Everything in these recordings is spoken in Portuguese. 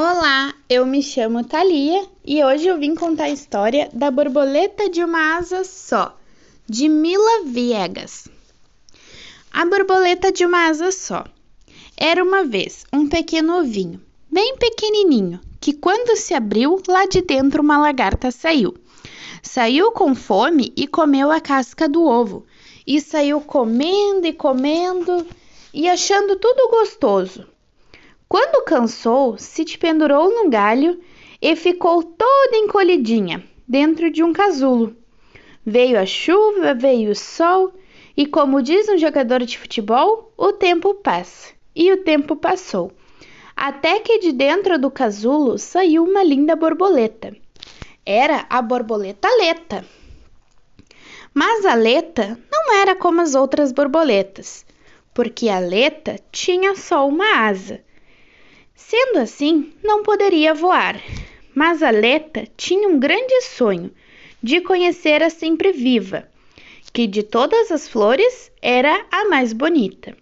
Olá, eu me chamo Thalia e hoje eu vim contar a história da borboleta de uma asa só, de Mila Viegas. A borboleta de uma asa só. Era uma vez um pequeno ovinho, bem pequenininho, que quando se abriu, lá de dentro uma lagarta saiu. Saiu com fome e comeu a casca do ovo, e saiu comendo e comendo e achando tudo gostoso. Quando cansou, se pendurou no galho e ficou toda encolhidinha dentro de um casulo. Veio a chuva, veio o sol, e como diz um jogador de futebol, o tempo passa. E o tempo passou. Até que de dentro do casulo saiu uma linda borboleta. Era a borboleta Leta. Mas a Leta não era como as outras borboletas, porque a Leta tinha só uma asa Sendo assim, não poderia voar, mas a Leta tinha um grande sonho de conhecer a sempre viva, que de todas as flores era a mais bonita.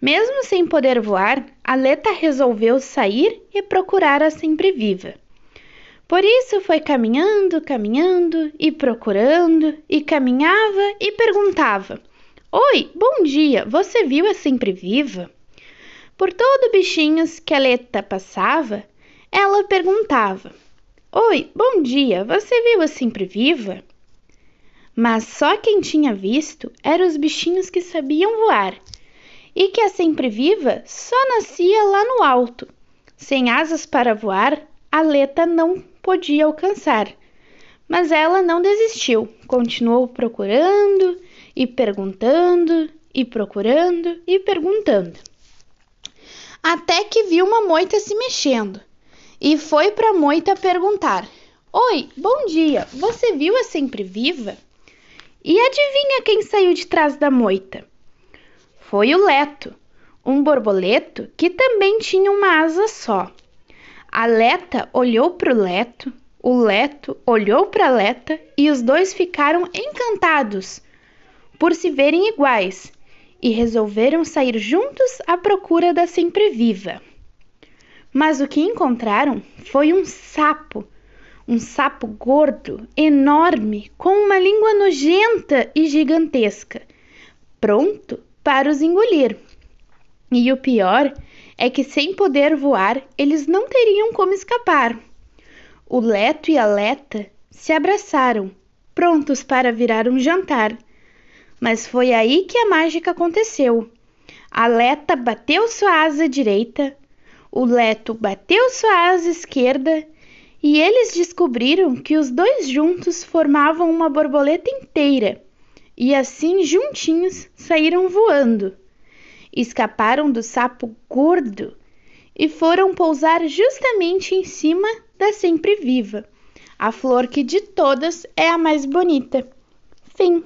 Mesmo sem poder voar, a Leta resolveu sair e procurar a sempre viva. Por isso foi caminhando, caminhando e procurando, e caminhava e perguntava: Oi, bom dia, você viu a sempre viva? Por todo bichinhos que a Leta passava, ela perguntava: Oi, bom dia, você viu a sempre viva? Mas só quem tinha visto eram os bichinhos que sabiam voar, e que a sempre viva só nascia lá no alto. Sem asas para voar, a Leta não podia alcançar. Mas ela não desistiu, continuou procurando e perguntando e procurando e perguntando até que viu uma moita se mexendo e foi para a moita perguntar: Oi, bom dia, você viu a sempre viva? E adivinha quem saiu de trás da moita? Foi o Leto, um borboleto que também tinha uma asa só. A Leta olhou para o Leto, o Leto olhou para a Leta e os dois ficaram encantados por se verem iguais e resolveram sair juntos à procura da sempre viva. Mas o que encontraram foi um sapo, um sapo gordo, enorme, com uma língua nojenta e gigantesca, pronto para os engolir. E o pior é que, sem poder voar, eles não teriam como escapar. O Leto e a Leta se abraçaram, prontos para virar um jantar mas foi aí que a mágica aconteceu. A Leta bateu sua asa direita, o Leto bateu sua asa esquerda e eles descobriram que os dois juntos formavam uma borboleta inteira e assim juntinhos saíram voando. Escaparam do sapo gordo e foram pousar justamente em cima da sempre viva, a flor que de todas é a mais bonita. Fim.